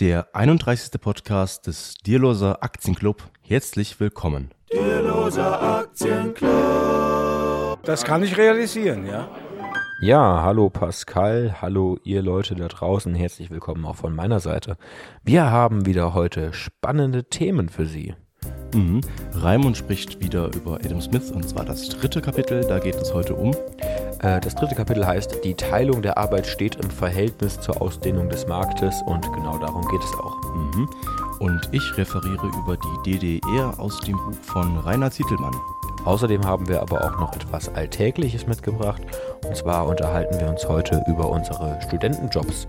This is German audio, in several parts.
Der 31. Podcast des Dierloser Aktienclub. Herzlich willkommen. Dierloser Aktienclub. Das kann ich realisieren, ja. Ja, hallo Pascal, hallo ihr Leute da draußen, herzlich willkommen auch von meiner Seite. Wir haben wieder heute spannende Themen für Sie. Mhm. Raimund spricht wieder über Adam Smith und zwar das dritte Kapitel, da geht es heute um. Äh, das dritte Kapitel heißt, die Teilung der Arbeit steht im Verhältnis zur Ausdehnung des Marktes und genau darum geht es auch. Mhm. Und ich referiere über die DDR aus dem Buch von Rainer Zietelmann. Außerdem haben wir aber auch noch etwas Alltägliches mitgebracht. Und zwar unterhalten wir uns heute über unsere Studentenjobs.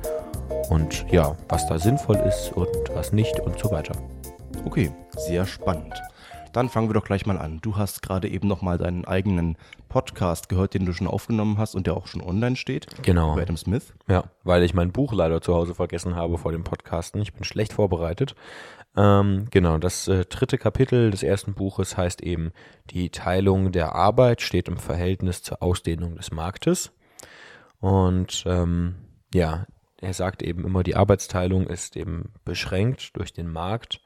Und ja, was da sinnvoll ist und was nicht und so weiter. Okay, sehr spannend. Dann fangen wir doch gleich mal an. Du hast gerade eben noch mal deinen eigenen Podcast gehört, den du schon aufgenommen hast und der auch schon online steht. Genau. Über Adam Smith. Ja, weil ich mein Buch leider zu Hause vergessen habe vor dem Podcasten. Ich bin schlecht vorbereitet. Ähm, genau, das äh, dritte Kapitel des ersten Buches heißt eben, die Teilung der Arbeit steht im Verhältnis zur Ausdehnung des Marktes. Und ähm, ja, er sagt eben immer, die Arbeitsteilung ist eben beschränkt durch den Markt.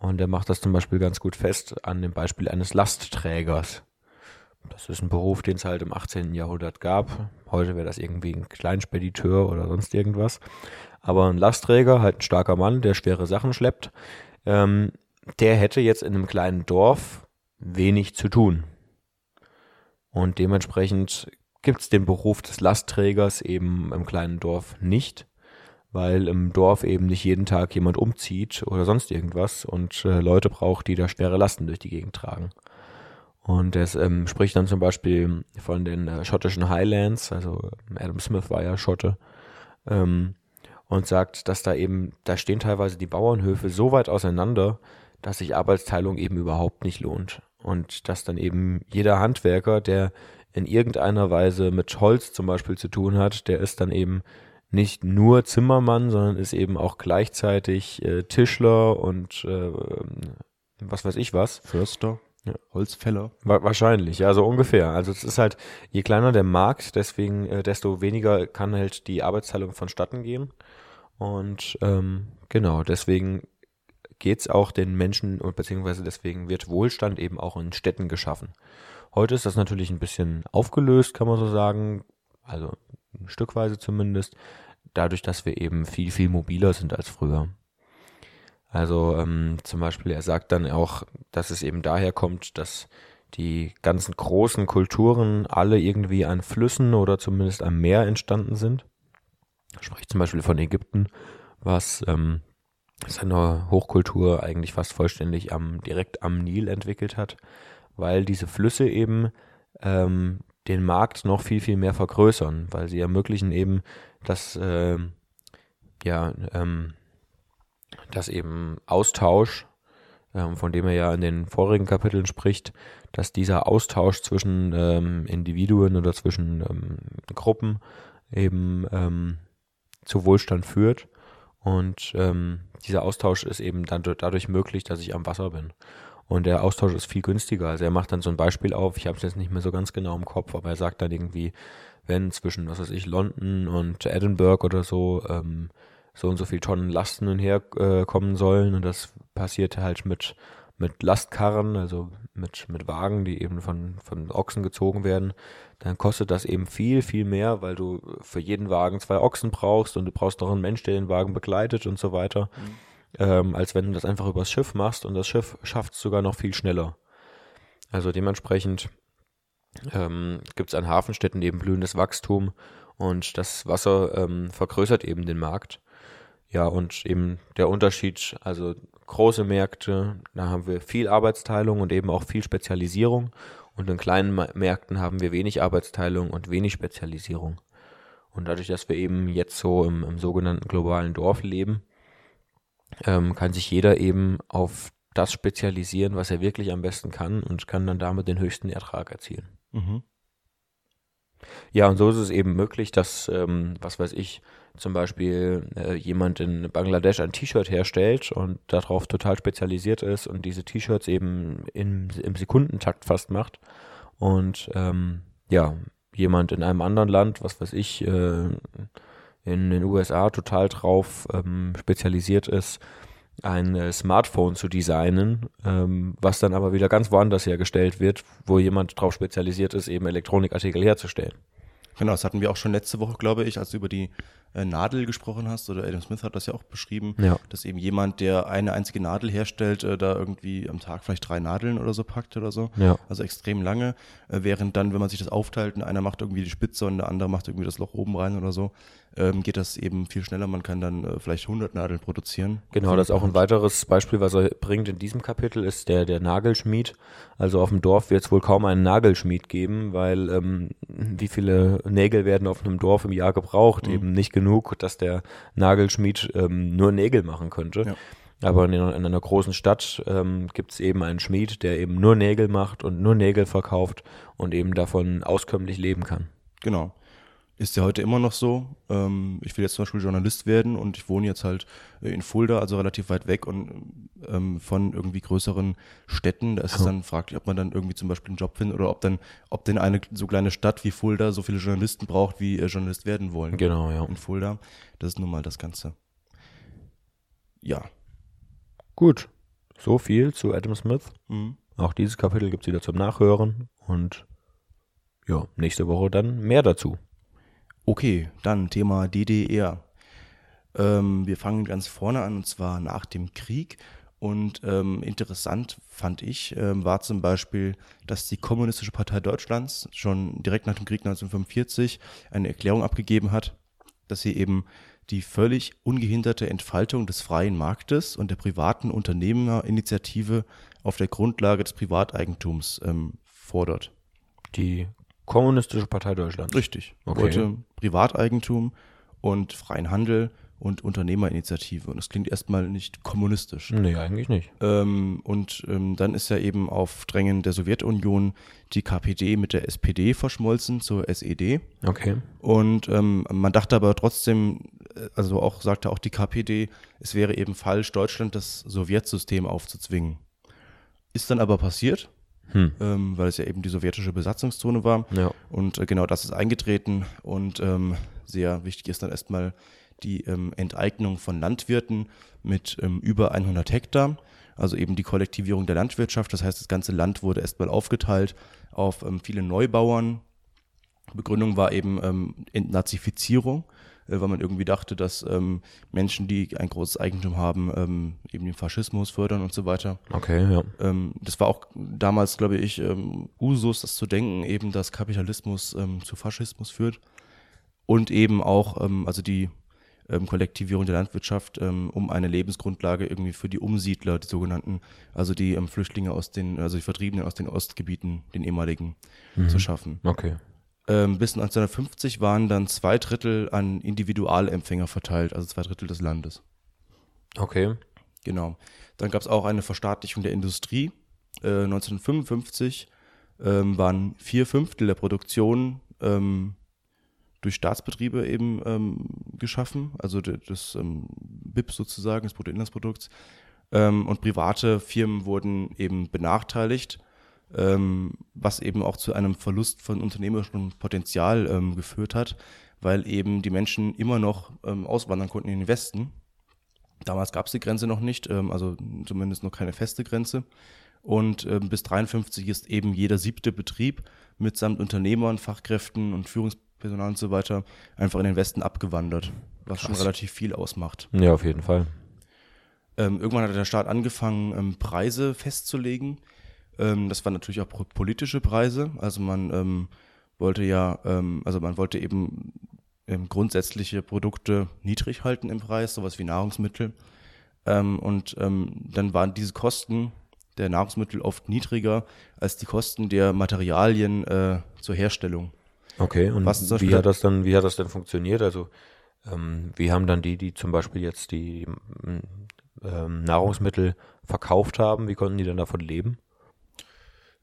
Und er macht das zum Beispiel ganz gut fest an dem Beispiel eines Lastträgers. Das ist ein Beruf, den es halt im 18. Jahrhundert gab. Heute wäre das irgendwie ein Kleinspediteur oder sonst irgendwas. Aber ein Lastträger, halt ein starker Mann, der schwere Sachen schleppt, ähm, der hätte jetzt in einem kleinen Dorf wenig zu tun. Und dementsprechend gibt es den Beruf des Lastträgers eben im kleinen Dorf nicht, weil im Dorf eben nicht jeden Tag jemand umzieht oder sonst irgendwas und äh, Leute braucht, die da schwere Lasten durch die Gegend tragen. Und er ähm, spricht dann zum Beispiel von den äh, schottischen Highlands, also Adam Smith war ja Schotte, ähm, und sagt, dass da eben, da stehen teilweise die Bauernhöfe so weit auseinander, dass sich Arbeitsteilung eben überhaupt nicht lohnt. Und dass dann eben jeder Handwerker, der in irgendeiner Weise mit Holz zum Beispiel zu tun hat, der ist dann eben nicht nur Zimmermann, sondern ist eben auch gleichzeitig äh, Tischler und äh, was weiß ich was. Förster. Ja. Holzfäller. Wahrscheinlich, ja, so ungefähr. Also es ist halt, je kleiner der Markt, deswegen, äh, desto weniger kann halt die Arbeitsteilung vonstatten gehen. Und ähm, genau, deswegen geht's auch den Menschen und beziehungsweise deswegen wird Wohlstand eben auch in Städten geschaffen. Heute ist das natürlich ein bisschen aufgelöst, kann man so sagen, also stückweise zumindest, dadurch, dass wir eben viel, viel mobiler sind als früher. Also ähm, zum Beispiel, er sagt dann auch, dass es eben daher kommt, dass die ganzen großen Kulturen alle irgendwie an Flüssen oder zumindest am Meer entstanden sind. Spricht zum Beispiel von Ägypten, was ähm, seine Hochkultur eigentlich fast vollständig am, direkt am Nil entwickelt hat, weil diese Flüsse eben ähm, den Markt noch viel, viel mehr vergrößern, weil sie ermöglichen eben, dass äh, ja, ähm, dass eben Austausch, ähm, von dem er ja in den vorigen Kapiteln spricht, dass dieser Austausch zwischen ähm, Individuen oder zwischen ähm, Gruppen eben ähm, zu Wohlstand führt. Und ähm, dieser Austausch ist eben dann dadurch möglich, dass ich am Wasser bin. Und der Austausch ist viel günstiger. Also er macht dann so ein Beispiel auf, ich habe es jetzt nicht mehr so ganz genau im Kopf, aber er sagt dann irgendwie, wenn zwischen, was weiß ich, London und Edinburgh oder so ähm, so und so viel Tonnen Lasten und her äh, sollen. Und das passiert halt mit, mit Lastkarren, also mit, mit Wagen, die eben von, von Ochsen gezogen werden. Dann kostet das eben viel, viel mehr, weil du für jeden Wagen zwei Ochsen brauchst und du brauchst noch einen Mensch, der den Wagen begleitet und so weiter. Mhm. Ähm, als wenn du das einfach übers Schiff machst und das Schiff schafft es sogar noch viel schneller. Also dementsprechend ähm, gibt es an Hafenstädten eben blühendes Wachstum und das Wasser ähm, vergrößert eben den Markt. Ja, und eben der Unterschied, also große Märkte, da haben wir viel Arbeitsteilung und eben auch viel Spezialisierung. Und in kleinen Märkten haben wir wenig Arbeitsteilung und wenig Spezialisierung. Und dadurch, dass wir eben jetzt so im, im sogenannten globalen Dorf leben, ähm, kann sich jeder eben auf das spezialisieren, was er wirklich am besten kann und kann dann damit den höchsten Ertrag erzielen. Mhm. Ja, und so ist es eben möglich, dass, ähm, was weiß ich, zum Beispiel äh, jemand in Bangladesch ein T-Shirt herstellt und darauf total spezialisiert ist und diese T-Shirts eben in, im Sekundentakt fast macht. Und ähm, ja, jemand in einem anderen Land, was weiß ich, äh, in den USA total drauf ähm, spezialisiert ist, ein äh, Smartphone zu designen, ähm, was dann aber wieder ganz woanders hergestellt wird, wo jemand drauf spezialisiert ist, eben Elektronikartikel herzustellen. Genau, das hatten wir auch schon letzte Woche, glaube ich, als du über die äh, Nadel gesprochen hast, oder Adam Smith hat das ja auch beschrieben, Ja. dass eben jemand, der eine einzige Nadel herstellt, äh, da irgendwie am Tag vielleicht drei Nadeln oder so packt oder so. Ja. Also extrem lange. Äh, während dann, wenn man sich das aufteilt und einer macht irgendwie die Spitze und der andere macht irgendwie das Loch oben rein oder so, ähm, geht das eben viel schneller. Man kann dann äh, vielleicht 100 Nadeln produzieren. Genau, das ist auch ein weiteres Beispiel, was er bringt in diesem Kapitel, ist der, der Nagelschmied. Also auf dem Dorf wird es wohl kaum einen Nagelschmied geben, weil ähm, wie viele Nägel werden auf einem Dorf im Jahr gebraucht? Eben nicht genug, dass der Nagelschmied ähm, nur Nägel machen könnte. Ja. Aber in, in einer großen Stadt ähm, gibt es eben einen Schmied, der eben nur Nägel macht und nur Nägel verkauft und eben davon auskömmlich leben kann. Genau. Ist ja heute immer noch so. Ähm, ich will jetzt zum Beispiel Journalist werden und ich wohne jetzt halt äh, in Fulda, also relativ weit weg und ähm, von irgendwie größeren Städten. Da ist es dann fraglich, ob man dann irgendwie zum Beispiel einen Job findet oder ob dann, ob denn eine so kleine Stadt wie Fulda so viele Journalisten braucht, wie äh, Journalist werden wollen. Genau, ja. In Fulda. Das ist nun mal das Ganze. Ja. Gut. So viel zu Adam Smith. Mhm. Auch dieses Kapitel gibt es wieder zum Nachhören und ja, nächste Woche dann mehr dazu. Okay, dann Thema DDR. Ähm, wir fangen ganz vorne an und zwar nach dem Krieg. Und ähm, interessant fand ich, ähm, war zum Beispiel, dass die Kommunistische Partei Deutschlands schon direkt nach dem Krieg 1945 eine Erklärung abgegeben hat, dass sie eben die völlig ungehinderte Entfaltung des freien Marktes und der privaten Unternehmerinitiative auf der Grundlage des Privateigentums ähm, fordert. Die Kommunistische Partei Deutschlands. Richtig. Okay. Wollte Privateigentum und freien Handel und Unternehmerinitiative. Und das klingt erstmal nicht kommunistisch. Nee, eigentlich nicht. Ähm, und ähm, dann ist ja eben auf Drängen der Sowjetunion die KPD mit der SPD verschmolzen zur SED. Okay. Und ähm, man dachte aber trotzdem, äh, also auch sagte auch die KPD, es wäre eben falsch, Deutschland das Sowjetsystem aufzuzwingen. Ist dann aber passiert, Hm. ähm, weil es ja eben die sowjetische Besatzungszone war. Ja. Und äh, genau das ist eingetreten und ähm, sehr wichtig ist dann erstmal die ähm, Enteignung von Landwirten mit ähm, über 100 Hektar, also eben die Kollektivierung der Landwirtschaft. Das heißt, das ganze Land wurde erstmal aufgeteilt auf ähm, viele Neubauern. Begründung war eben ähm, Entnazifizierung, weil man irgendwie dachte, dass ähm, Menschen, die ein großes Eigentum haben, ähm, eben den Faschismus fördern und so weiter. Okay, ja. Ähm, das war auch damals, glaube ich, ähm, Usus, das zu denken, eben, dass Kapitalismus ähm, zu Faschismus führt. Und eben auch, ähm, also die ähm, Kollektivierung der Landwirtschaft, ähm, um eine Lebensgrundlage irgendwie für die Umsiedler, die sogenannten, also die ähm, Flüchtlinge aus den, also die Vertriebenen aus den Ostgebieten, den ehemaligen, zu schaffen. Okay. Ähm, bis 1950 waren dann zwei Drittel an Individualempfänger verteilt, also zwei Drittel des Landes. Okay. Genau. Dann gab es auch eine Verstaatlichung der Industrie. Äh, 1955 ähm, waren vier Fünftel der Produktion ähm, durch Staatsbetriebe eben ähm, geschaffen, also des ähm, BIP sozusagen, des Bruttoinlandsprodukts. Ähm, und private Firmen wurden eben benachteiligt, ähm, was eben auch zu einem Verlust von unternehmerischem Potenzial ähm, geführt hat, weil eben die Menschen immer noch ähm, auswandern konnten in den Westen. Damals gab es die Grenze noch nicht, ähm, also zumindest noch keine feste Grenze. Und ähm, bis 53 ist eben jeder siebte Betrieb mitsamt Unternehmern, Fachkräften und Führungspersonal und so weiter einfach in den Westen abgewandert, was schon Krass. relativ viel ausmacht. Ja, auf jeden Fall. Ähm, irgendwann hat der Staat angefangen, Preise festzulegen. Ähm, das waren natürlich auch politische Preise. Also man ähm, wollte ja, ähm, also man wollte eben ähm, grundsätzliche Produkte niedrig halten im Preis, sowas wie Nahrungsmittel. Ähm, und dann waren diese Kosten der Nahrungsmittel oft niedriger als die Kosten der Materialien äh, zur Herstellung. Okay, und wie hat das dann, wie hat das denn funktioniert? Also, ähm, wie haben dann die, die zum Beispiel jetzt die ähm, Nahrungsmittel verkauft haben, wie konnten die dann davon leben?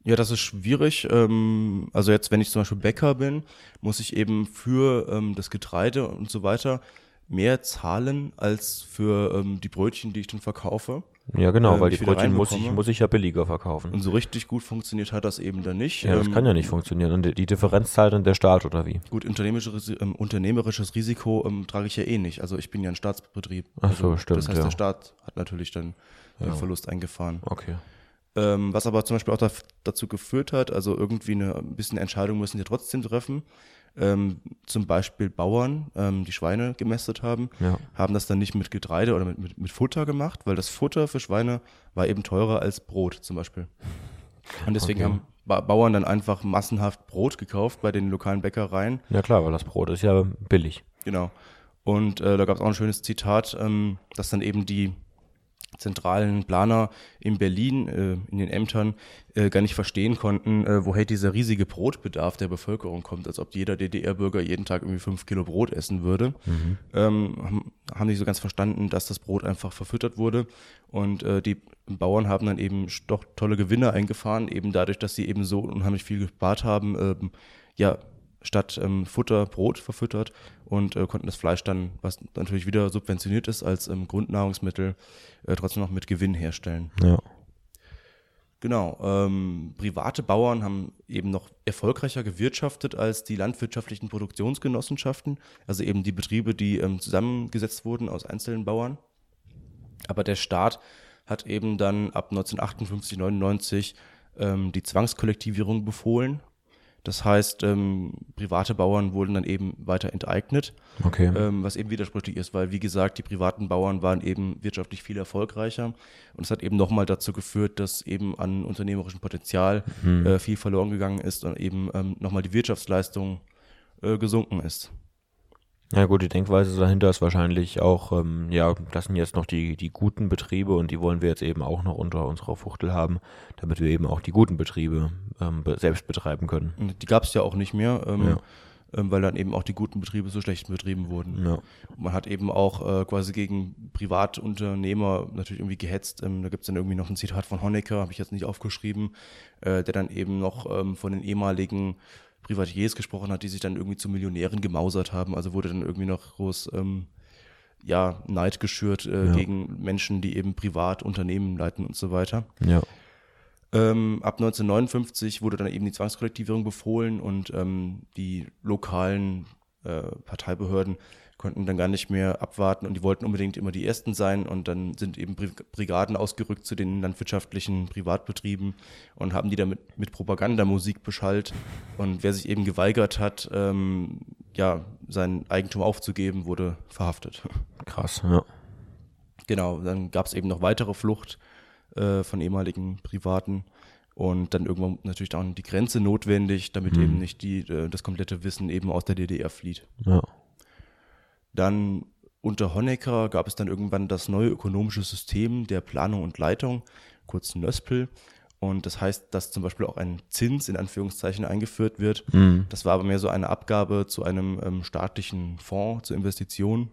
Ja, das ist schwierig. Ähm, also jetzt, wenn ich zum Beispiel Bäcker bin, muss ich eben für ähm, das Getreide und so weiter mehr zahlen als für ähm, die Brötchen, die ich dann verkaufe. Ja, genau, weil die Brötchen muss ich, muss ich ja billiger verkaufen. Und so richtig gut funktioniert hat das eben dann nicht. ja, das kann ja nicht funktionieren. Und die- Differenz zahlt dann der Staat oder wie? Gut, unternehmerisches, unternehmerisches Risiko trage ich ja eh nicht. Also ich bin ja ein Staatsbetrieb. Ach so, also, stimmt, Das heißt, ja. der Staat hat natürlich dann den Ja. Verlust eingefahren. Okay. Ähm, was aber zum Beispiel auch daf- dazu geführt hat, also irgendwie eine ein bisschen Entscheidung müssen die trotzdem treffen. Ähm, zum Beispiel Bauern, ähm, die Schweine gemästet haben, Ja. haben das dann nicht mit Getreide oder mit, mit, mit Futter gemacht, weil das Futter für Schweine war eben teurer als Brot zum Beispiel. Und deswegen Okay. haben ba Bauern dann einfach massenhaft Brot gekauft bei den lokalen Bäckereien. Ja klar, weil das Brot ist ja billig. Genau. Und äh, da gab es auch ein schönes Zitat, ähm, dass dann eben die zentralen Planer in Berlin, äh, in den Ämtern, äh, gar nicht verstehen konnten, äh, woher dieser riesige Brotbedarf der Bevölkerung kommt, als ob jeder DDR-Bürger jeden Tag irgendwie fünf Kilo Brot essen würde. Ähm, haben, haben nicht so ganz verstanden, dass das Brot einfach verfüttert wurde. Und äh, die Bauern haben dann eben doch tolle Gewinne eingefahren, eben dadurch, dass sie eben so unheimlich viel gespart haben, ähm, ja, statt ähm, Futter Brot verfüttert und äh, konnten das Fleisch dann, was natürlich wieder subventioniert ist als ähm, Grundnahrungsmittel, äh, trotzdem noch mit Gewinn herstellen. Ja. Genau, ähm, private Bauern haben eben noch erfolgreicher gewirtschaftet als die landwirtschaftlichen Produktionsgenossenschaften, also eben die Betriebe, die ähm, zusammengesetzt wurden aus einzelnen Bauern. Aber der Staat hat eben dann ab 1958, 99 ähm, die Zwangskollektivierung befohlen. Das heißt, ähm, private Bauern wurden dann eben weiter enteignet, Okay. ähm, was eben widersprüchlich ist, weil wie gesagt, die privaten Bauern waren eben wirtschaftlich viel erfolgreicher und es hat eben nochmal dazu geführt, dass eben an unternehmerischem Potenzial äh, viel verloren gegangen ist und eben ähm, nochmal die Wirtschaftsleistung äh, gesunken ist. Ja gut, die Denkweise dahinter ist wahrscheinlich auch, ähm, ja, das sind jetzt noch die, die guten Betriebe und die wollen wir jetzt eben auch noch unter unserer Fuchtel haben, damit wir eben auch die guten Betriebe ähm, be- selbst betreiben können. Die gab es ja auch nicht mehr, ähm, Ja. ähm, weil dann eben auch die guten Betriebe so schlecht betrieben wurden. Ja. Man hat eben auch äh, quasi gegen Privatunternehmer natürlich irgendwie gehetzt. Ähm, da gibt es dann irgendwie noch ein Zitat von Honecker, habe ich jetzt nicht aufgeschrieben, äh, der dann eben noch ähm, von den ehemaligen Privatiers gesprochen hat, die sich dann irgendwie zu Millionären gemausert haben. Also wurde dann irgendwie noch groß ähm, ja, Neid geschürt äh, Ja. gegen Menschen, die eben privat Unternehmen leiten und so weiter. Ja. Ähm, ab 1959 wurde dann eben die Zwangskollektivierung befohlen und ähm, die lokalen äh, Parteibehörden konnten dann gar nicht mehr abwarten und die wollten unbedingt immer die Ersten sein und dann sind eben Bri- Brigaden ausgerückt zu den landwirtschaftlichen Privatbetrieben und haben die damit mit Propagandamusik beschallt und wer sich eben geweigert hat, ähm, ja, sein Eigentum aufzugeben, wurde verhaftet. Krass, ja. Genau, dann gab es eben noch weitere Flucht äh, von ehemaligen Privaten und dann irgendwann natürlich auch die Grenze notwendig, damit Mhm. eben nicht die, äh, das komplette Wissen eben aus der DDR flieht. Ja. Dann unter Honecker gab es dann irgendwann das neue ökonomische System der Planung und Leitung, kurz NÖSPL. Und das heißt, dass zum Beispiel auch ein Zins in Anführungszeichen eingeführt wird. Mhm. Das war aber mehr so eine Abgabe zu einem ähm, staatlichen Fonds zur Investition.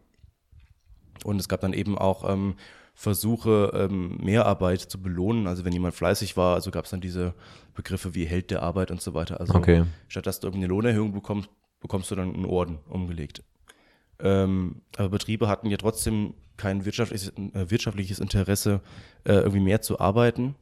Und es gab dann eben auch ähm, Versuche, ähm, Mehrarbeit zu belohnen. Also wenn jemand fleißig war, also gab es dann diese Begriffe wie Held der Arbeit und so weiter. Also Okay. statt dass du irgendeine Lohnerhöhung bekommst, bekommst du dann einen Orden umgelegt. Ähm, aber Betriebe hatten ja trotzdem kein wirtschaftliches, äh, wirtschaftliches Interesse, äh, irgendwie mehr zu arbeiten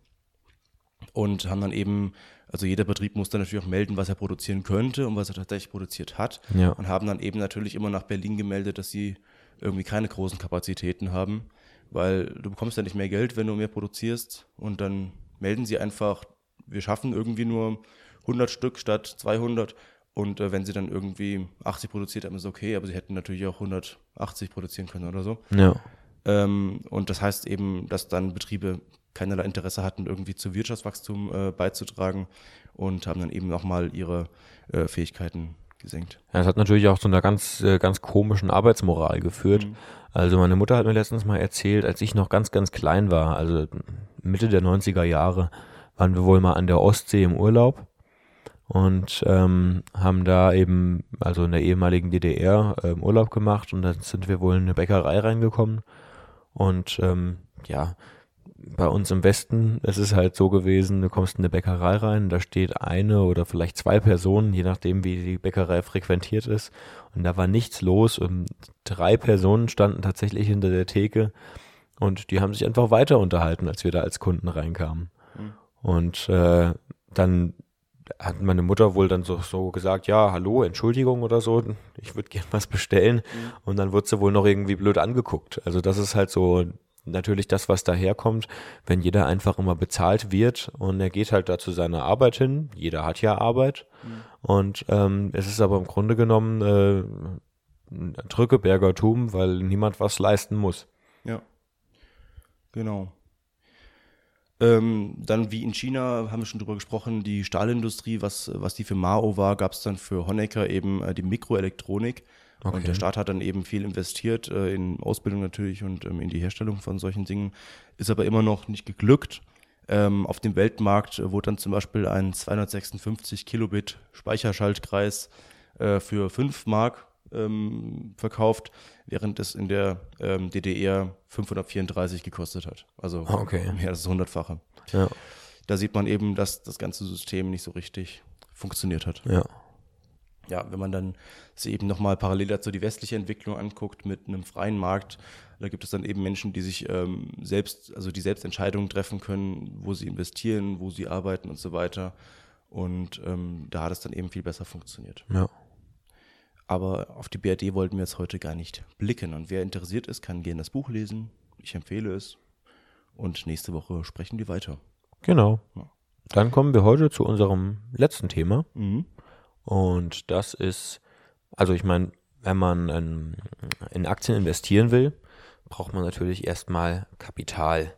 und haben dann eben, also jeder Betrieb musste natürlich auch melden, was er produzieren könnte und was er tatsächlich produziert hat Ja. und haben dann eben natürlich immer nach Berlin gemeldet, dass sie irgendwie keine großen Kapazitäten haben, weil du bekommst ja nicht mehr Geld, wenn du mehr produzierst und dann melden sie einfach, wir schaffen irgendwie nur 100 Stück statt 200 und äh, wenn sie dann irgendwie 80 produziert haben, ist okay, aber sie hätten natürlich auch 180 produzieren können oder so. Ja. Ähm, und das heißt eben, dass dann Betriebe keinerlei Interesse hatten, irgendwie zu Wirtschaftswachstum äh, beizutragen und haben dann eben nochmal ihre äh, Fähigkeiten gesenkt. Ja, das hat natürlich auch zu einer ganz, äh, ganz komischen Arbeitsmoral geführt. Mhm. Also meine Mutter hat mir letztens mal erzählt, als ich noch ganz, ganz klein war, also Mitte der 90er Jahre, waren wir wohl mal an der Ostsee im Urlaub und ähm, haben da eben, also in der ehemaligen DDR, ähm, Urlaub gemacht und dann sind wir wohl in eine Bäckerei reingekommen und ähm, ja, bei uns im Westen, es ist halt so gewesen, du kommst in eine Bäckerei rein, da steht eine oder vielleicht zwei Personen, je nachdem wie die Bäckerei frequentiert ist. Und da war nichts los und drei Personen standen tatsächlich hinter der Theke und die haben sich einfach weiter unterhalten, als wir da als Kunden reinkamen. Mhm. Und äh, dann hat meine Mutter wohl dann so, so gesagt, ja, hallo, Entschuldigung oder so, ich würde gern was bestellen. Mhm. Und dann wird sie wohl noch irgendwie blöd angeguckt. Also das ist halt so natürlich das, was daherkommt, wenn jeder einfach immer bezahlt wird und er geht halt da zu seiner Arbeit hin. Jeder hat ja Arbeit. Mhm. Und ähm, es ist aber im Grunde genommen äh, ein Drückebergertum, weil niemand was leisten muss. Ja. Genau. Ähm, dann wie in China, haben wir schon drüber gesprochen, die Stahlindustrie, was, was die für Mao war, gab es dann für Honecker eben äh, die Mikroelektronik. Okay. Und der Staat hat dann eben viel investiert, äh, in Ausbildung natürlich und ähm, in die Herstellung von solchen Dingen. Ist aber immer noch nicht geglückt. Ähm, auf dem Weltmarkt wurde dann zum Beispiel ein 256 Kilobit Speicherschaltkreis äh, für 5 Mark ähm, verkauft, während es in der ähm, DDR 534 gekostet hat. Also ah, okay. mehr als das hundertfache. Ja. Da sieht man eben, dass das ganze System nicht so richtig funktioniert hat. Ja. Ja, wenn man dann sich eben nochmal parallel dazu die westliche Entwicklung anguckt mit einem freien Markt, da gibt es dann eben Menschen, die sich ähm, selbst, also die selbst Entscheidungen treffen können, wo sie investieren, wo sie arbeiten und so weiter. Und ähm, da hat es dann eben viel besser funktioniert. Ja. Aber auf die BRD wollten wir jetzt heute gar nicht blicken. Und wer interessiert ist, kann gerne das Buch lesen. Ich empfehle es. Und nächste Woche sprechen wir weiter. Genau. Ja. Dann kommen wir heute zu unserem letzten Thema. Mhm. Und das ist, also ich meine, wenn man in, in Aktien investieren will, braucht man natürlich erstmal Kapital.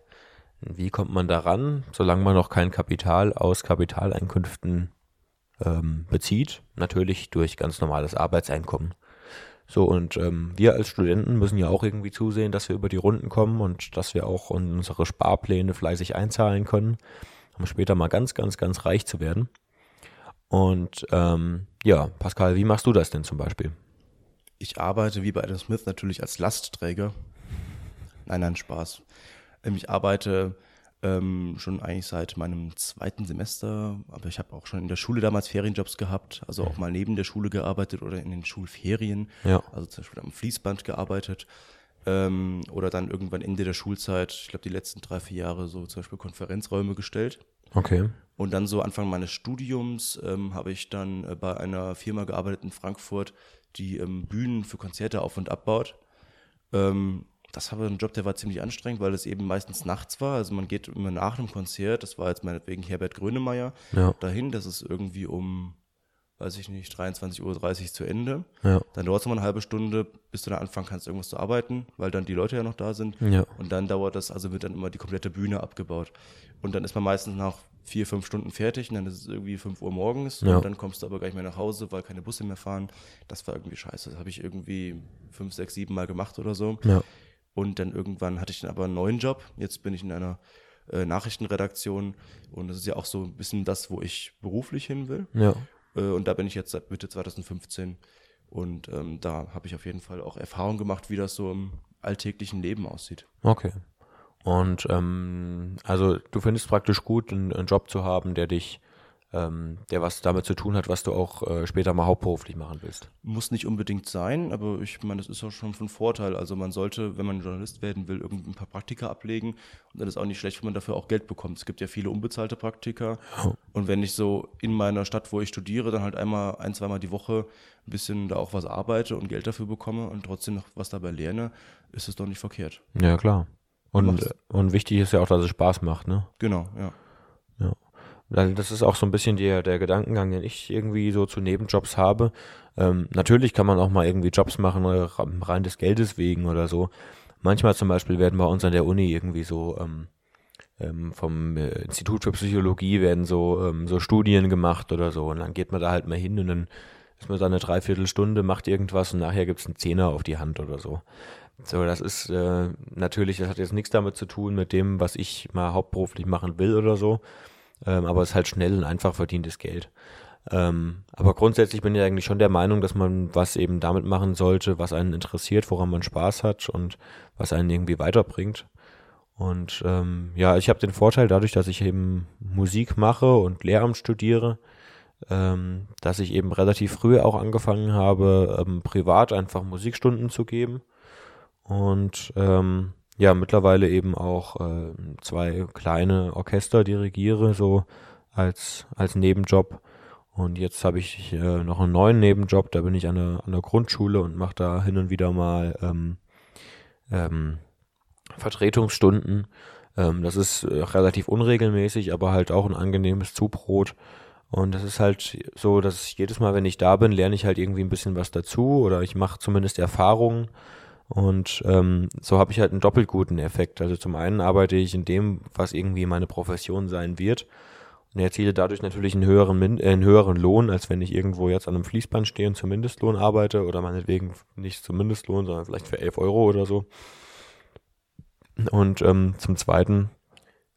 Wie kommt man daran, solange man noch kein Kapital aus Kapitaleinkünften ähm, bezieht, natürlich durch ganz normales Arbeitseinkommen. So, und ähm, wir als Studenten müssen ja auch irgendwie zusehen, dass wir über die Runden kommen und dass wir auch unsere Sparpläne fleißig einzahlen können, um später mal ganz, ganz, ganz reich zu werden. Und ähm, ja, Pascal, wie machst du das denn zum Beispiel? Ich arbeite wie bei Adam Smith natürlich als Lastträger. Nein, nein, Spaß. Ähm, ich arbeite ähm, schon eigentlich seit meinem zweiten Semester, aber ich habe auch schon in der Schule damals Ferienjobs gehabt, also auch mal neben der Schule gearbeitet oder in den Schulferien, ja. also zum Beispiel am Fließband gearbeitet ähm, oder dann irgendwann Ende der Schulzeit, ich glaube die letzten drei, vier Jahre so zum Beispiel Konferenzräume gestellt. Okay. Und dann so Anfang meines Studiums ähm, habe ich dann äh, bei einer Firma gearbeitet in Frankfurt, die ähm, Bühnen für Konzerte auf und abbaut. Ähm, das war ein Job, der war ziemlich anstrengend, weil es eben meistens nachts war. Also man geht immer nach einem Konzert, das war jetzt meinetwegen Herbert Grönemeyer, ja. dahin. Das ist irgendwie um, weiß ich nicht, 23.30 Uhr zu Ende. Ja. Dann dauert es nochmal eine halbe Stunde, bis du dann anfangen kannst, irgendwas zu arbeiten, weil dann die Leute ja noch da sind. Ja. Und dann dauert das, also wird dann immer die komplette Bühne abgebaut. Und dann ist man meistens nach vier, fünf Stunden fertig und dann ist es irgendwie fünf Uhr morgens ja. und dann kommst du aber gar nicht mehr nach Hause, weil keine Busse mehr fahren. Das war irgendwie scheiße. Das habe ich irgendwie fünf, sechs, sieben Mal gemacht oder so. Ja. Und dann irgendwann hatte ich dann aber einen neuen Job. Jetzt bin ich in einer äh, Nachrichtenredaktion und das ist ja auch so ein bisschen das, wo ich beruflich hin will. Ja. Äh, und da bin ich jetzt seit Mitte 2015 und ähm, da habe ich auf jeden Fall auch Erfahrung gemacht, wie das so im alltäglichen Leben aussieht. Okay. Und ähm, also du findest praktisch gut, einen, einen Job zu haben, der dich ähm, der was damit zu tun hat, was du auch äh, später mal hauptberuflich machen willst. Muss nicht unbedingt sein, aber ich meine, das ist auch schon von Vorteil. Also man sollte, wenn man Journalist werden will, irgendwie ein paar Praktika ablegen und dann ist auch nicht schlecht, wenn man dafür auch Geld bekommt. Es gibt ja viele unbezahlte Praktika oh. und wenn ich so in meiner Stadt, wo ich studiere, dann halt einmal, ein, zweimal die Woche ein bisschen da auch was arbeite und Geld dafür bekomme und trotzdem noch was dabei lerne, ist es doch nicht verkehrt. Ja, klar. Und, und wichtig ist ja auch, dass es Spaß macht, ne? Genau, ja. Das ist auch so ein bisschen der, der Gedankengang, den ich irgendwie so zu Nebenjobs habe. Ähm, natürlich kann man auch mal irgendwie Jobs machen, äh, rein des Geldes wegen oder so. Manchmal zum Beispiel werden bei uns an der Uni irgendwie so ähm, ähm, vom äh, Institut für Psychologie werden so, ähm, so Studien gemacht oder so. Und dann geht man da halt mal hin und dann ist man da eine Dreiviertelstunde, macht irgendwas und nachher gibt's einen Zehner auf die Hand oder so. So, das ist äh, natürlich, das hat jetzt nichts damit zu tun mit dem, was ich mal hauptberuflich machen will oder so ähm, aber es ist halt schnell und einfach verdientes Geld. Ähm, aber grundsätzlich bin ich eigentlich schon der Meinung, dass man was eben damit machen sollte, was einen interessiert, woran man Spaß hat und was einen irgendwie weiterbringt. Und ähm, ja, ich habe den Vorteil dadurch, dass ich eben Musik mache und Lehramt studiere, ähm, dass ich eben relativ früh auch angefangen habe, ähm, privat einfach Musikstunden zu geben. Und ähm, ja, mittlerweile eben auch äh, zwei kleine Orchester dirigiere, so als, als Nebenjob. Und jetzt habe ich äh, noch einen neuen Nebenjob, da bin ich an der, an der Grundschule und mache da hin und wieder mal ähm, ähm, Vertretungsstunden. Ähm, das ist äh, relativ unregelmäßig, aber halt auch ein angenehmes Zubrot. Und das ist halt so, dass jedes Mal, wenn ich da bin, lerne ich halt irgendwie ein bisschen was dazu oder ich mache zumindest Erfahrungen. Und ähm, so habe ich halt einen doppelt guten Effekt. Also zum einen arbeite ich in dem, was irgendwie meine Profession sein wird und erziele dadurch natürlich einen höheren, äh, einen höheren Lohn, als wenn ich irgendwo jetzt an einem Fließband stehe und zum Mindestlohn arbeite oder meinetwegen nicht zum Mindestlohn, sondern vielleicht für 11 Euro oder so. Und ähm, zum Zweiten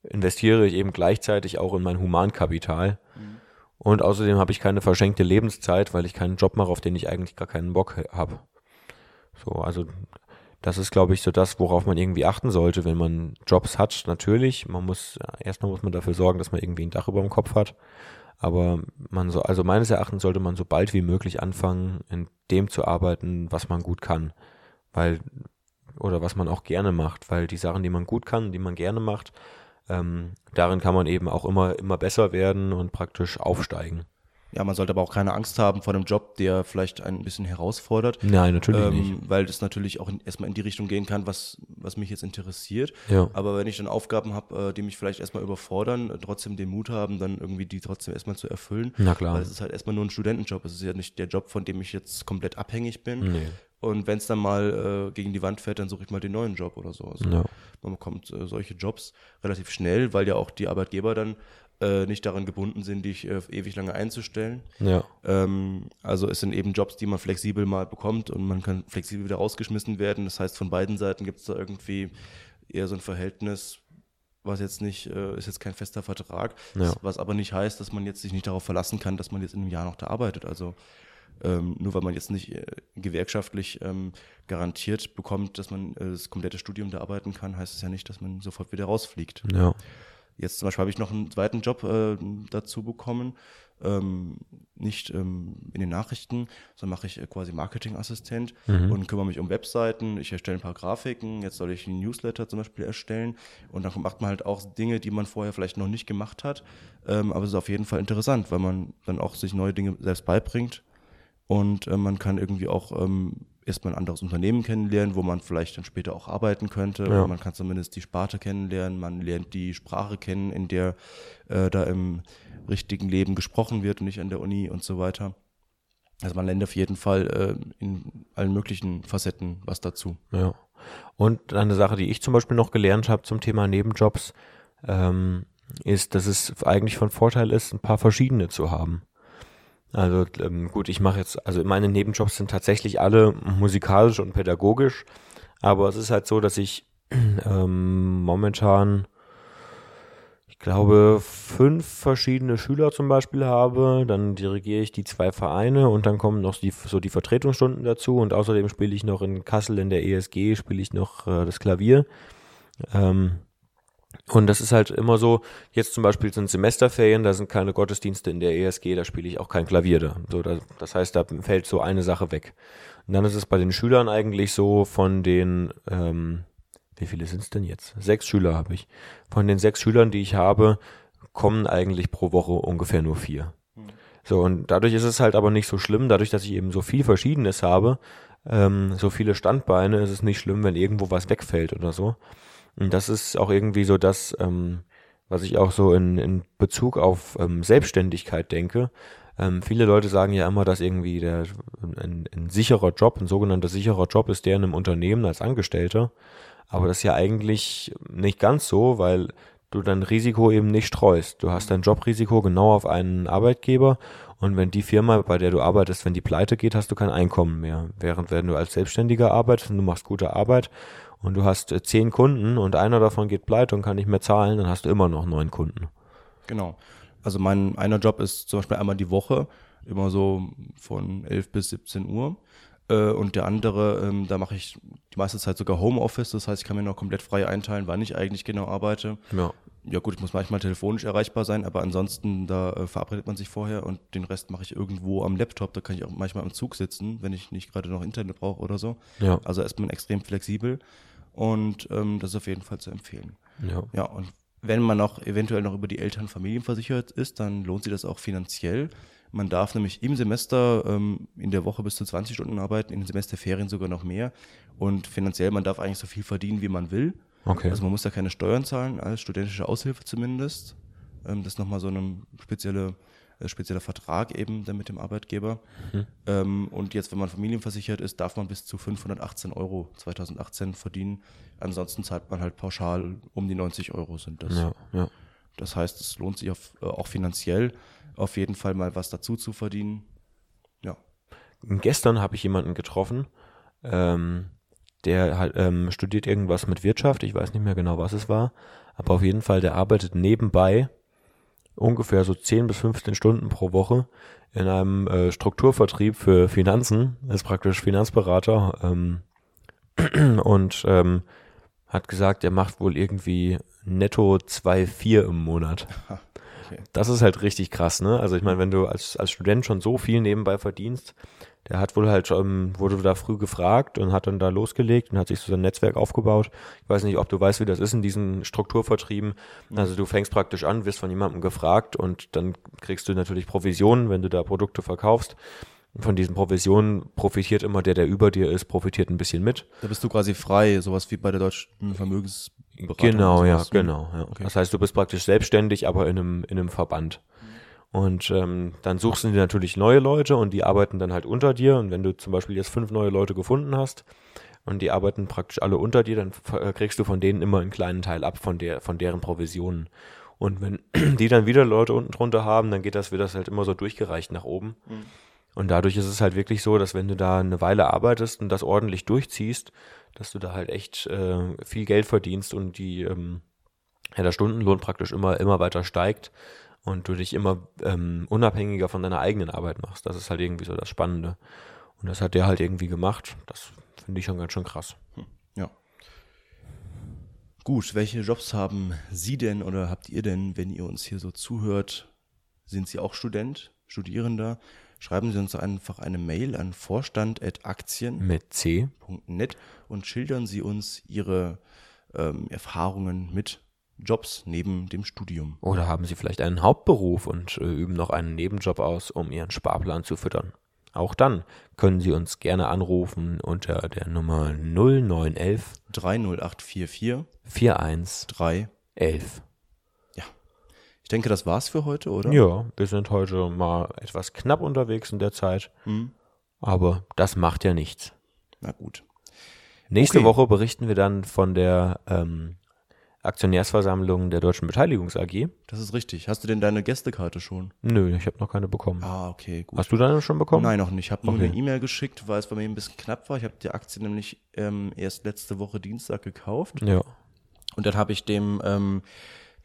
investiere ich eben gleichzeitig auch in mein Humankapital. Mhm. Und außerdem habe ich keine verschenkte Lebenszeit, weil ich keinen Job mache, auf den ich eigentlich gar keinen Bock habe. So, also das ist, glaube ich, so das, worauf man irgendwie achten sollte, wenn man Jobs hat. Natürlich, man muss, erstmal muss man dafür sorgen, dass man irgendwie ein Dach über dem Kopf hat. Aber man so, also meines Erachtens sollte man so bald wie möglich anfangen, in dem zu arbeiten, was man gut kann. Weil, oder was man auch gerne macht, weil die Sachen, die man gut kann, die man gerne macht, ähm, darin kann man eben auch immer, immer besser werden und praktisch aufsteigen. Ja, man sollte aber auch keine Angst haben vor einem Job, der vielleicht ein bisschen herausfordert. Nein, natürlich ähm, nicht. Weil das natürlich auch in, erstmal in die Richtung gehen kann, was, was mich jetzt interessiert. Ja. Aber wenn ich dann Aufgaben habe, äh, die mich vielleicht erstmal überfordern, äh, trotzdem den Mut haben, dann irgendwie die trotzdem erstmal zu erfüllen. Na klar. Weil es ist halt erstmal nur ein Studentenjob. Es ist ja nicht der Job, von dem ich jetzt komplett abhängig bin. Nee. Und wenn es dann mal äh, gegen die Wand fährt, dann suche ich mal den neuen Job oder so. Also Ja. Man bekommt äh, solche Jobs relativ schnell, weil ja auch die Arbeitgeber dann äh, nicht daran gebunden sind, dich äh, ewig lange einzustellen. Ja. Ähm, also es sind eben Jobs, die man flexibel mal bekommt und man kann flexibel wieder rausgeschmissen werden. Das heißt, von beiden Seiten gibt es da irgendwie eher so ein Verhältnis, was jetzt nicht, äh, ist jetzt kein fester Vertrag, Ja. was aber nicht heißt, dass man jetzt sich nicht darauf verlassen kann, dass man jetzt in einem Jahr noch da arbeitet. Also ähm, nur weil man jetzt nicht äh, gewerkschaftlich ähm, garantiert bekommt, dass man äh, das komplette Studium da arbeiten kann, heißt es ja nicht, dass man sofort wieder rausfliegt. Ja. Jetzt zum Beispiel habe ich noch einen zweiten Job äh, dazu bekommen, ähm, nicht ähm, in den Nachrichten, sondern mache ich äh, quasi Marketingassistent Mhm. und kümmere mich um Webseiten. Ich erstelle ein paar Grafiken. Jetzt soll ich einen Newsletter zum Beispiel erstellen. Und dann macht man halt auch Dinge, die man vorher vielleicht noch nicht gemacht hat. Ähm, aber es ist auf jeden Fall interessant, weil man dann auch sich neue Dinge selbst beibringt. Und äh, man kann irgendwie auch ähm, erstmal ein anderes Unternehmen kennenlernen, wo man vielleicht dann später auch arbeiten könnte. Ja. Man kann zumindest die Sparte kennenlernen, man lernt die Sprache kennen, in der äh, da im richtigen Leben gesprochen wird und nicht an der Uni und so weiter. Also man lernt auf jeden Fall äh, in allen möglichen Facetten was dazu. Ja. Und eine Sache, die ich zum Beispiel noch gelernt habe zum Thema Nebenjobs, ähm, ist, dass es eigentlich von Vorteil ist, ein paar verschiedene zu haben. Also ähm, gut, ich mache jetzt, also meine Nebenjobs sind tatsächlich alle musikalisch und pädagogisch, aber es ist halt so, dass ich ähm, momentan, ich glaube, fünf verschiedene Schüler zum Beispiel habe, dann dirigiere ich die zwei Vereine und dann kommen noch die, so die Vertretungsstunden dazu und außerdem spiele ich noch in Kassel in der ESG, spiele ich noch äh, das Klavier. Ähm, und das ist halt immer so, jetzt zum Beispiel sind Semesterferien, da sind keine Gottesdienste in der ESG, da spiele ich auch kein Klavier da. So, da, das heißt, da fällt so eine Sache weg. Und dann ist es bei den Schülern eigentlich so, von den, ähm, wie viele sind es denn jetzt? Sechs Schüler habe ich. Von den sechs Schülern, die ich habe, kommen eigentlich pro Woche ungefähr nur vier. So, und dadurch ist es halt aber nicht so schlimm, dadurch, dass ich eben so viel Verschiedenes habe, ähm, so viele Standbeine, ist es nicht schlimm, wenn irgendwo was wegfällt oder so. Und das ist auch irgendwie so das, ähm, was ich auch so in, in Bezug auf ähm, Selbstständigkeit denke. Ähm, viele Leute sagen ja immer, dass irgendwie der, ein, ein sicherer Job, ein sogenannter sicherer Job ist der in einem Unternehmen als Angestellter. Aber das ist ja eigentlich nicht ganz so, weil du dein Risiko eben nicht streust. Du hast dein Jobrisiko genau auf einen Arbeitgeber und wenn die Firma, bei der du arbeitest, wenn die pleite geht, hast du kein Einkommen mehr. Während wenn du als Selbstständiger arbeitest und du machst gute Arbeit und du hast äh, zehn Kunden und einer davon geht pleite und kann nicht mehr zahlen, dann hast du immer noch neun Kunden. Genau. Also mein einer Job ist zum Beispiel einmal die Woche, immer so von 11 bis 17 Uhr. Äh, und der andere, ähm, da mache ich die meiste Zeit sogar Homeoffice, das heißt, ich kann mir noch komplett frei einteilen, wann ich eigentlich genau arbeite. Ja. Ja gut, ich muss manchmal telefonisch erreichbar sein, aber ansonsten, da äh, verabredet man sich vorher und den Rest mache ich irgendwo am Laptop. Da kann ich auch manchmal im Zug sitzen, wenn ich nicht gerade noch Internet brauche oder so. Ja. Also ist man extrem flexibel und ähm, das ist auf jeden Fall zu empfehlen. Ja. Ja, und wenn man noch eventuell noch über die Eltern familienversichert ist, dann lohnt sich das auch finanziell. Man darf nämlich im Semester ähm, in der Woche bis zu 20 Stunden arbeiten, in den Semesterferien sogar noch mehr. Und finanziell, man darf eigentlich so viel verdienen, wie man will. Okay. Also man muss da keine Steuern zahlen, als studentische Aushilfe zumindest. Ähm, das ist nochmal so ein spezielle, äh, spezieller Vertrag eben dann mit dem Arbeitgeber. Ähm, und jetzt, wenn man familienversichert ist, darf man bis zu 518 Euro 2018 verdienen. Ansonsten zahlt man halt pauschal um die 90 Euro sind das. ja, ja. Das heißt, es lohnt sich auf, äh, auch finanziell auf jeden Fall mal was dazu zu verdienen. Ja. Gestern habe ich jemanden getroffen, ähm, der halt, ähm, studiert irgendwas mit Wirtschaft. Ich weiß nicht mehr genau, was es war. Aber auf jeden Fall, der arbeitet nebenbei ungefähr so 10 bis 15 Stunden pro Woche in einem äh, Strukturvertrieb für Finanzen. Ist praktisch Finanzberater ähm, und ähm, hat gesagt, er macht wohl irgendwie netto 2,4 im Monat. Okay. Das ist halt richtig krass, ne? Also ich meine, wenn du als, als Student schon so viel nebenbei verdienst, der hat wohl halt, ähm, wurde da früh gefragt und hat dann da losgelegt und hat sich so sein Netzwerk aufgebaut. Ich weiß nicht, ob du weißt, wie das ist in diesen Strukturvertrieben. Also du fängst praktisch an, wirst von jemandem gefragt und dann kriegst du natürlich Provisionen, wenn du da Produkte verkaufst. Von diesen Provisionen profitiert immer der, der über dir ist, profitiert ein bisschen mit. Da bist du quasi frei, sowas wie bei der deutschen Vermögensberatung. Genau, ja, sowas. genau. Ja. Okay. Das heißt, du bist praktisch selbstständig, aber in einem, in einem Verband. Und ähm, dann suchst du dir natürlich neue Leute und die arbeiten dann halt unter dir. Und wenn du zum Beispiel jetzt fünf neue Leute gefunden hast und die arbeiten praktisch alle unter dir, dann äh, kriegst du von denen immer einen kleinen Teil ab von der, von deren Provisionen. Und wenn die dann wieder Leute unten drunter haben, dann geht das, wird das halt immer so durchgereicht nach oben. Und dadurch ist es halt wirklich so, dass wenn du da eine Weile arbeitest und das ordentlich durchziehst, dass du da halt echt äh, viel Geld verdienst und die ähm, ja, der Stundenlohn praktisch immer, immer weiter steigt und du dich immer ähm, unabhängiger von deiner eigenen Arbeit machst. Das ist halt irgendwie so das Spannende. Und das hat der halt irgendwie gemacht. Das finde ich schon ganz schön krass. Ja. Gut, welche Jobs haben Sie denn oder habt ihr denn, wenn ihr uns hier so zuhört? Sind Sie auch Student, Studierender? Schreiben Sie uns einfach eine Mail an vorstand.aktien.net Mit C. und schildern Sie uns Ihre ähm, Erfahrungen mit Jobs neben dem Studium. Oder haben Sie vielleicht einen Hauptberuf und äh, üben noch einen Nebenjob aus, um Ihren Sparplan zu füttern? Auch dann können Sie uns gerne anrufen unter der Nummer 0911 30844 41 3. 11. Ich denke, das war's für heute, oder? Ja, wir sind heute mal etwas knapp unterwegs in der Zeit, Hm. aber das macht ja nichts. Na gut. Nächste Okay. Woche berichten wir dann von der ähm, Aktionärsversammlung der Deutschen Beteiligungs AG. Das ist richtig. Hast du denn deine Gästekarte schon? Nö, ich habe noch keine bekommen. Ah, okay, gut. Hast du deine schon bekommen? Nein, noch nicht. Ich habe nur Okay. eine E-Mail geschickt, weil es bei mir ein bisschen knapp war. Ich habe die Aktie nämlich ähm, erst letzte Woche Dienstag gekauft. Ja. Und dann habe ich dem ähm,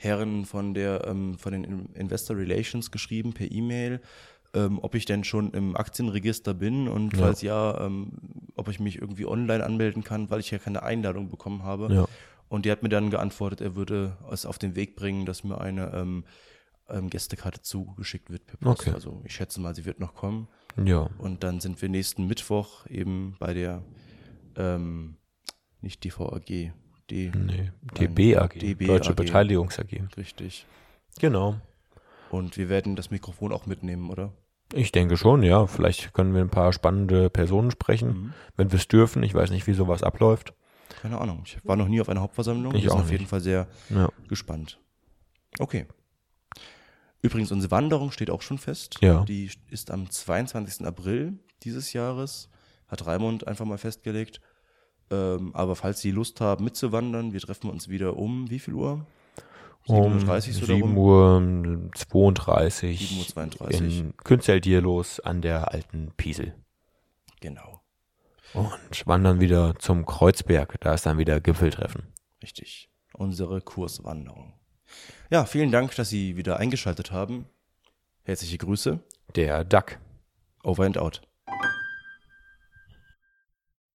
Herren von der ähm, von den In- Investor Relations geschrieben per E-Mail, ähm, ob ich denn schon im Aktienregister bin und Ja. falls ja, ähm, ob ich mich irgendwie online anmelden kann, weil ich ja keine Einladung bekommen habe. Ja. Und die hat mir dann geantwortet, er würde es auf den Weg bringen, dass mir eine ähm, ähm, Gästekarte zugeschickt wird per Post. Okay. Also ich schätze mal, sie wird noch kommen. Ja. Und dann sind wir nächsten Mittwoch eben bei der, ähm, nicht DVAG, D, Nee, DB AG, DB Deutsche AG. Beteiligungs AG. richtig. Genau. Und wir werden das Mikrofon auch mitnehmen, oder? Ich denke schon, ja. Vielleicht können wir ein paar spannende Personen sprechen, Mhm. wenn wir es dürfen. Ich weiß nicht, wie sowas abläuft. Keine Ahnung. Ich war noch nie auf einer Hauptversammlung. Ich auch auf jeden. Fall sehr Ja. gespannt. Okay. Übrigens, unsere Wanderung steht auch schon fest. Ja. Die ist am 22. April dieses Jahres. Hat Raimund einfach mal festgelegt. Ähm, aber falls Sie Lust haben, mitzuwandern, wir treffen uns wieder um wie viel Uhr? Um 7.30 Uhr so 7 rum? Uhr 32 7.32 Uhr. in Künzeldiellos an der alten Piesel. Genau. Und wandern wieder zum Kreuzberg. Da ist dann wieder Gipfeltreffen. Richtig. Unsere Kurswanderung. Ja, vielen Dank, dass Sie wieder eingeschaltet haben. Herzliche Grüße. Der Duck. Over and out.